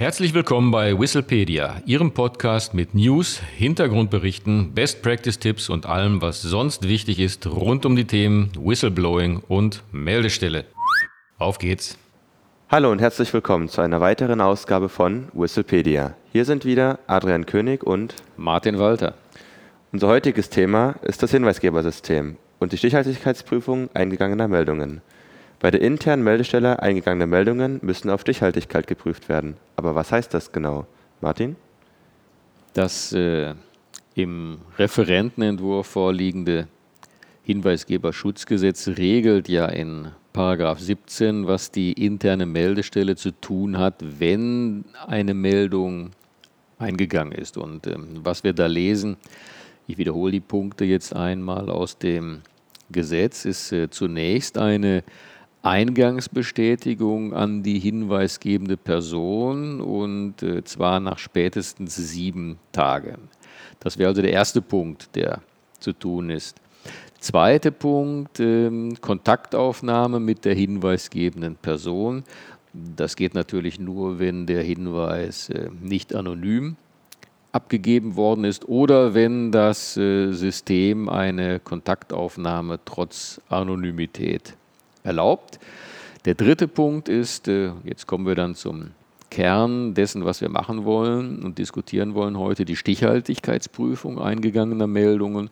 Herzlich willkommen bei Whistlepedia, Ihrem Podcast mit News, Hintergrundberichten, Best Practice Tipps und allem, was sonst wichtig ist rund um die Themen Whistleblowing und Meldestelle. Auf geht's! Hallo und herzlich willkommen zu einer weiteren Ausgabe von Whistlepedia. Hier sind wieder Adrian König und Martin Walter. Unser heutiges Thema ist das Hinweisgebersystem und die Stichhaltigkeitsprüfung eingegangener Meldungen. Bei der internen Meldestelle eingegangene Meldungen müssen auf Stichhaltigkeit geprüft werden. Aber was heißt das genau? Martin? Das äh, im Referentenentwurf vorliegende Hinweisgeberschutzgesetz regelt ja in Paragraph 17, was die interne Meldestelle zu tun hat, wenn eine Meldung eingegangen ist. Und ähm, was wir da lesen, ich wiederhole die Punkte jetzt einmal aus dem Gesetz, ist äh, zunächst eine Eingangsbestätigung an die hinweisgebende Person und äh, zwar nach spätestens sieben Tagen. Das wäre also der erste Punkt, der zu tun ist. Zweiter Punkt, äh, Kontaktaufnahme mit der hinweisgebenden Person. Das geht natürlich nur, wenn der Hinweis äh, nicht anonym abgegeben worden ist oder wenn das äh, System eine Kontaktaufnahme trotz Anonymität erlaubt. Der dritte Punkt ist, äh, jetzt kommen wir dann zum Kern dessen, was wir machen wollen und diskutieren wollen heute, die Stichhaltigkeitsprüfung eingegangener Meldungen.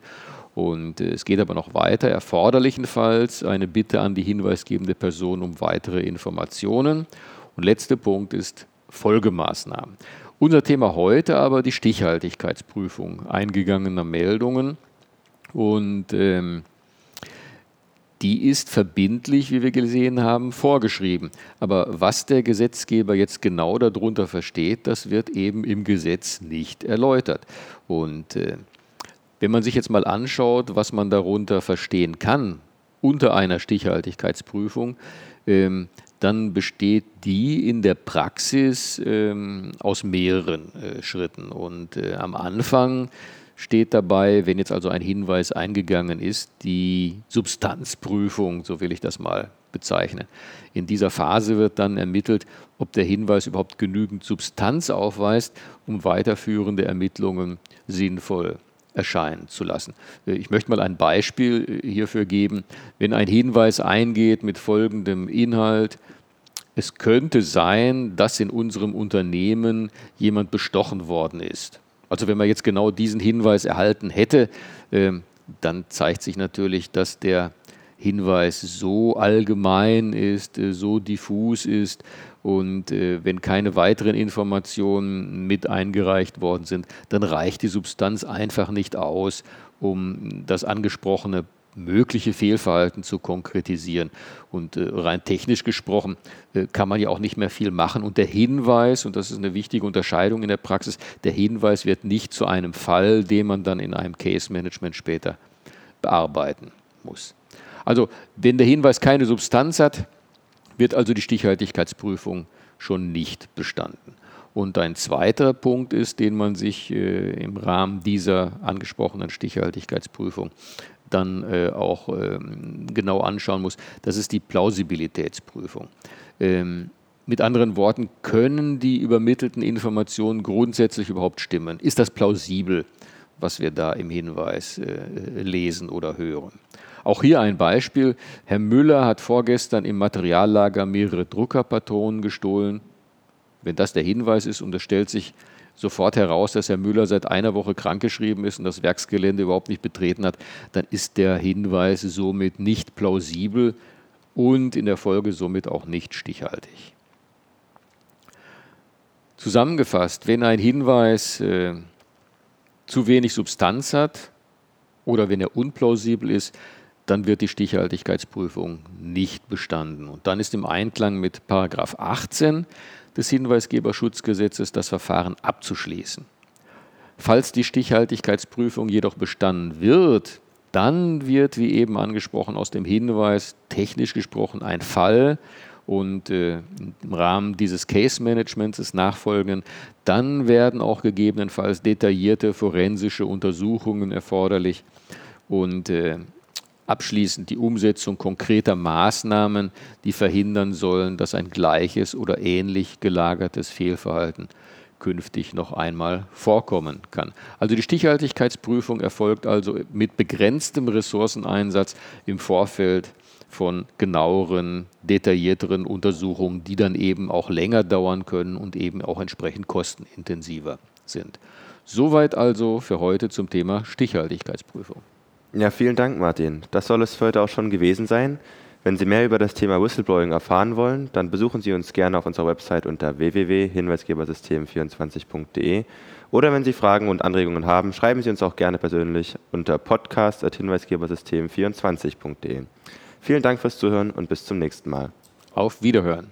Und äh, es geht aber noch weiter, erforderlichenfalls eine Bitte an die hinweisgebende Person um weitere Informationen. Und letzter Punkt ist Folgemaßnahmen. Unser Thema heute aber die Stichhaltigkeitsprüfung eingegangener Meldungen. Und ähm, die ist verbindlich, wie wir gesehen haben, vorgeschrieben. Aber was der Gesetzgeber jetzt genau darunter versteht, das wird eben im Gesetz nicht erläutert. Und äh, wenn man sich jetzt mal anschaut, was man darunter verstehen kann unter einer Stichhaltigkeitsprüfung, ähm, dann besteht die in der Praxis ähm, aus mehreren äh, Schritten. Und äh, am Anfang steht dabei, wenn jetzt also ein Hinweis eingegangen ist, die Substanzprüfung, so will ich das mal bezeichnen. In dieser Phase wird dann ermittelt, ob der Hinweis überhaupt genügend Substanz aufweist, um weiterführende Ermittlungen sinnvoll erscheinen zu lassen. Ich möchte mal ein Beispiel hierfür geben. Wenn ein Hinweis eingeht mit folgendem Inhalt, es könnte sein, dass in unserem Unternehmen jemand bestochen worden ist. Also wenn man jetzt genau diesen Hinweis erhalten hätte, ähm, dann zeigt sich natürlich, dass der Hinweis so allgemein ist, äh, so diffus ist und äh, wenn keine weiteren Informationen mit eingereicht worden sind, dann reicht die Substanz einfach nicht aus, um das angesprochene mögliche Fehlverhalten zu konkretisieren. Und äh, rein technisch gesprochen äh, kann man ja auch nicht mehr viel machen. Und der Hinweis, und das ist eine wichtige Unterscheidung in der Praxis, der Hinweis wird nicht zu einem Fall, den man dann in einem Case Management später bearbeiten muss. Also wenn der Hinweis keine Substanz hat, wird also die Stichhaltigkeitsprüfung schon nicht bestanden. Und ein zweiter Punkt ist, den man sich äh, im Rahmen dieser angesprochenen Stichhaltigkeitsprüfung dann äh, auch ähm, genau anschauen muss, das ist die Plausibilitätsprüfung. Ähm, mit anderen Worten, können die übermittelten Informationen grundsätzlich überhaupt stimmen? Ist das plausibel, was wir da im Hinweis äh, lesen oder hören? Auch hier ein Beispiel. Herr Müller hat vorgestern im Materiallager mehrere Druckerpatronen gestohlen. Wenn das der Hinweis ist und es stellt sich sofort heraus, dass Herr Müller seit einer Woche krankgeschrieben ist und das Werksgelände überhaupt nicht betreten hat, dann ist der Hinweis somit nicht plausibel und in der Folge somit auch nicht stichhaltig. Zusammengefasst, wenn ein Hinweis äh, zu wenig Substanz hat oder wenn er unplausibel ist, dann wird die Stichhaltigkeitsprüfung nicht bestanden. Und dann ist im Einklang mit Paragraph 18 des Hinweisgeberschutzgesetzes das Verfahren abzuschließen. Falls die Stichhaltigkeitsprüfung jedoch bestanden wird, dann wird, wie eben angesprochen, aus dem Hinweis technisch gesprochen ein Fall und äh, im Rahmen dieses Case Managements des Nachfolgenden, dann werden auch gegebenenfalls detaillierte forensische Untersuchungen erforderlich und äh, abschließend die Umsetzung konkreter Maßnahmen, die verhindern sollen, dass ein gleiches oder ähnlich gelagertes Fehlverhalten künftig noch einmal vorkommen kann. Also die Stichhaltigkeitsprüfung erfolgt also mit begrenztem Ressourceneinsatz im Vorfeld von genaueren, detaillierteren Untersuchungen, die dann eben auch länger dauern können und eben auch entsprechend kostenintensiver sind. Soweit also für heute zum Thema Stichhaltigkeitsprüfung. Ja, vielen Dank, Martin. Das soll es für heute auch schon gewesen sein. Wenn Sie mehr über das Thema Whistleblowing erfahren wollen, dann besuchen Sie uns gerne auf unserer Website unter www.hinweisgebersystem24.de oder wenn Sie Fragen und Anregungen haben, schreiben Sie uns auch gerne persönlich unter podcast.hinweisgebersystem24.de. Vielen Dank fürs Zuhören und bis zum nächsten Mal. Auf Wiederhören.